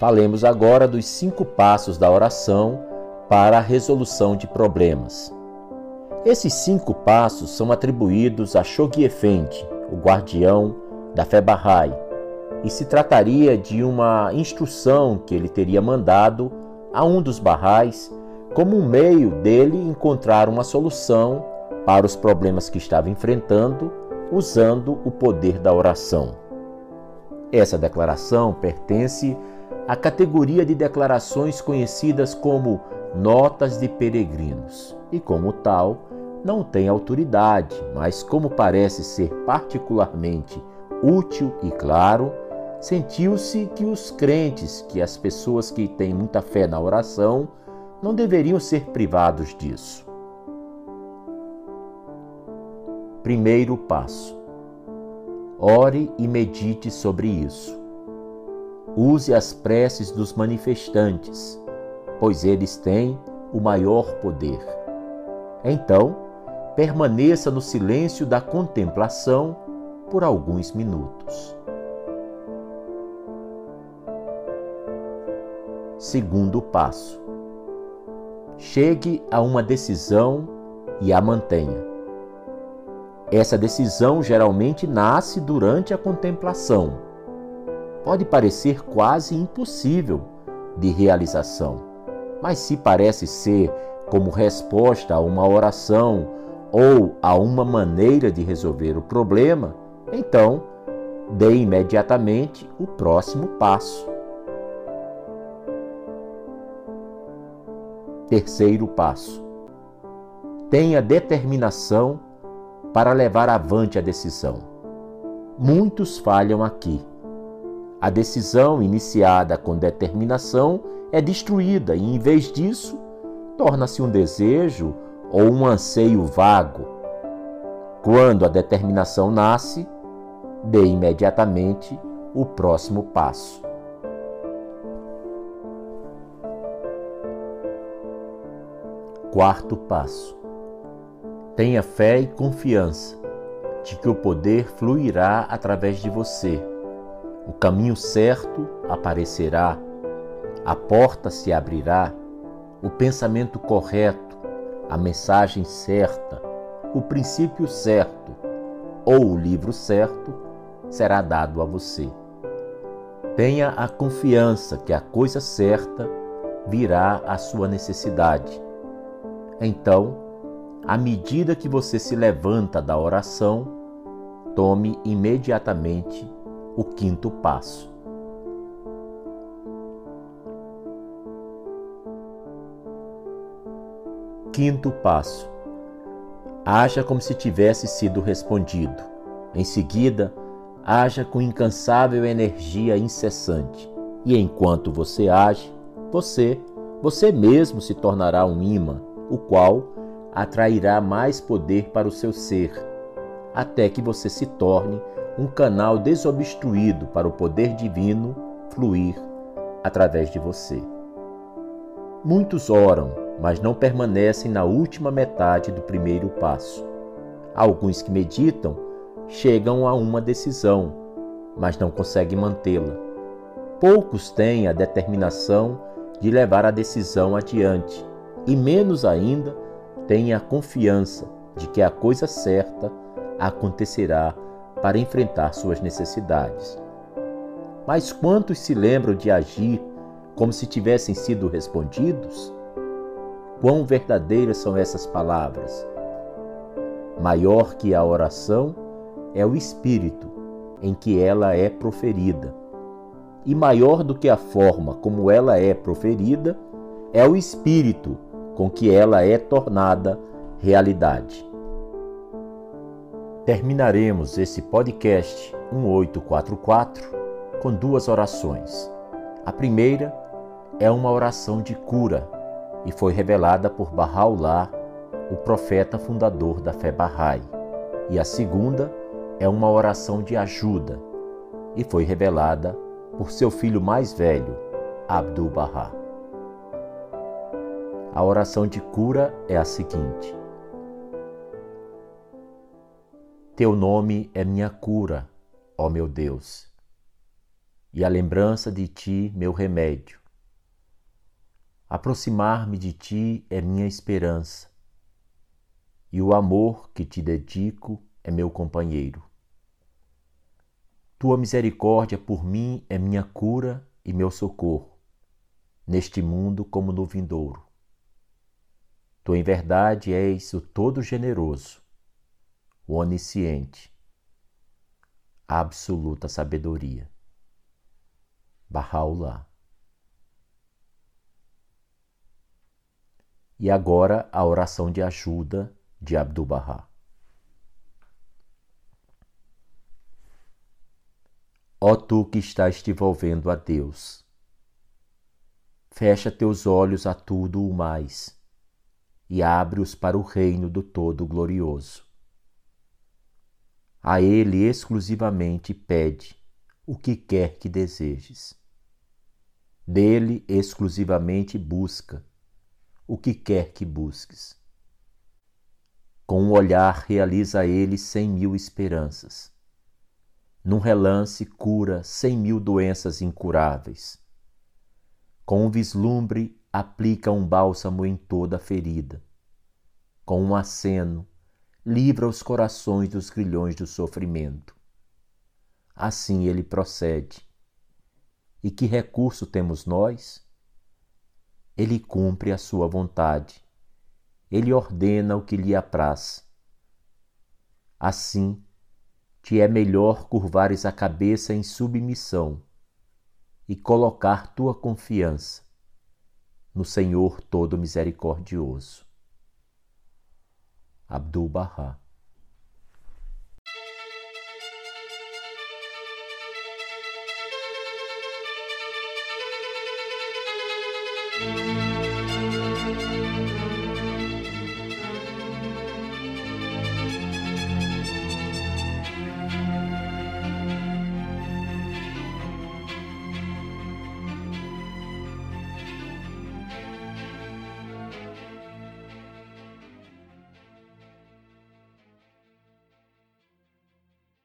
Falemos agora dos cinco passos da oração para a resolução de problemas. Esses cinco passos são atribuídos a Shoghi Effendi, o guardião da fé Bahá'í, e se trataria de uma instrução que ele teria mandado a um dos Bahá'ís como um meio dele encontrar uma solução para os problemas que estava enfrentando usando o poder da oração. Essa declaração pertence à categoria de declarações conhecidas como notas de peregrinos e, como tal, não tem autoridade, mas, como parece ser particularmente útil e claro, sentiu-se que os crentes, que as pessoas que têm muita fé na oração, não deveriam ser privados disso. Primeiro passo: ore e medite sobre isso. Use as preces dos manifestantes, pois eles têm o maior poder. Então, permaneça no silêncio da contemplação por alguns minutos. Segundo passo: chegue a uma decisão e a mantenha. Essa decisão geralmente nasce durante a contemplação. Pode parecer quase impossível de realização, mas se parece ser como resposta a uma oração ou a uma maneira de resolver o problema, então dê imediatamente o próximo passo. Terceiro passo: tenha determinação para levar avante a decisão. Muitos falham aqui. A decisão iniciada com determinação é destruída e, em vez disso, torna-se um desejo ou um anseio vago. Quando a determinação nasce, dê imediatamente o próximo passo. Quarto passo Tenha fé e confiança de que o poder fluirá através de você. O caminho certo aparecerá, a porta se abrirá, o pensamento correto, a mensagem certa, o princípio certo ou o livro certo será dado a você. Tenha a confiança que a coisa certa virá à sua necessidade. Então, à medida que você se levanta da oração, tome imediatamente o quinto passo. Quinto passo. Haja como se tivesse sido respondido. Em seguida, haja com incansável energia incessante. E enquanto você age, você, você mesmo se tornará um imã, o qual atrairá mais poder para o seu ser, até que você se torne um canal desobstruído para o poder divino fluir através de você. Muitos oram, mas não permanecem na última metade do primeiro passo. Alguns que meditam chegam a uma decisão, mas não conseguem mantê-la. Poucos têm a determinação de levar a decisão adiante, e menos ainda tenha a confiança de que a coisa certa acontecerá para enfrentar suas necessidades. Mas quantos se lembram de agir como se tivessem sido respondidos? Quão verdadeiras são essas palavras? Maior que a oração é o espírito em que ela é proferida. E maior do que a forma como ela é proferida é o espírito com que ela é tornada realidade. Terminaremos esse podcast 1844 com duas orações. A primeira é uma oração de cura e foi revelada por Bahá'u'lláh, o profeta fundador da fé Bahá'í. E a segunda é uma oração de ajuda e foi revelada por seu filho mais velho, Abdu'l-Bahá. A oração de cura é a seguinte: Teu nome é minha cura, ó meu Deus. e a lembrança de ti, meu remédio. Aproximar-me de ti é minha esperança, e o amor que te dedico é meu companheiro. Tua misericórdia por mim é minha cura e meu socorro, neste mundo como no vindouro. Tu em verdade és o todo-generoso, o onisciente, a absoluta sabedoria. Bahá'u'lláh. E agora a oração de ajuda de Abdu'l-Bahá. Ó tu que estás te volvendo a Deus, fecha teus olhos a tudo o mais e abre-os para o reino do Todo-Glorioso. A Ele exclusivamente pede o que quer que desejes. Dele exclusivamente busca o que quer que busques. Com um olhar realiza ele cem mil esperanças. Num relance cura cem mil doenças incuráveis. Com um vislumbre aplica um bálsamo em toda ferida. Com um aceno, livra os corações dos grilhões do sofrimento. Assim ele procede. E que recurso temos nós? Ele cumpre a sua vontade. Ele ordena o que lhe apraz. Assim, te é melhor curvares a cabeça em submissão e colocar tua confiança no Senhor todo misericordioso. Abdul-Bahá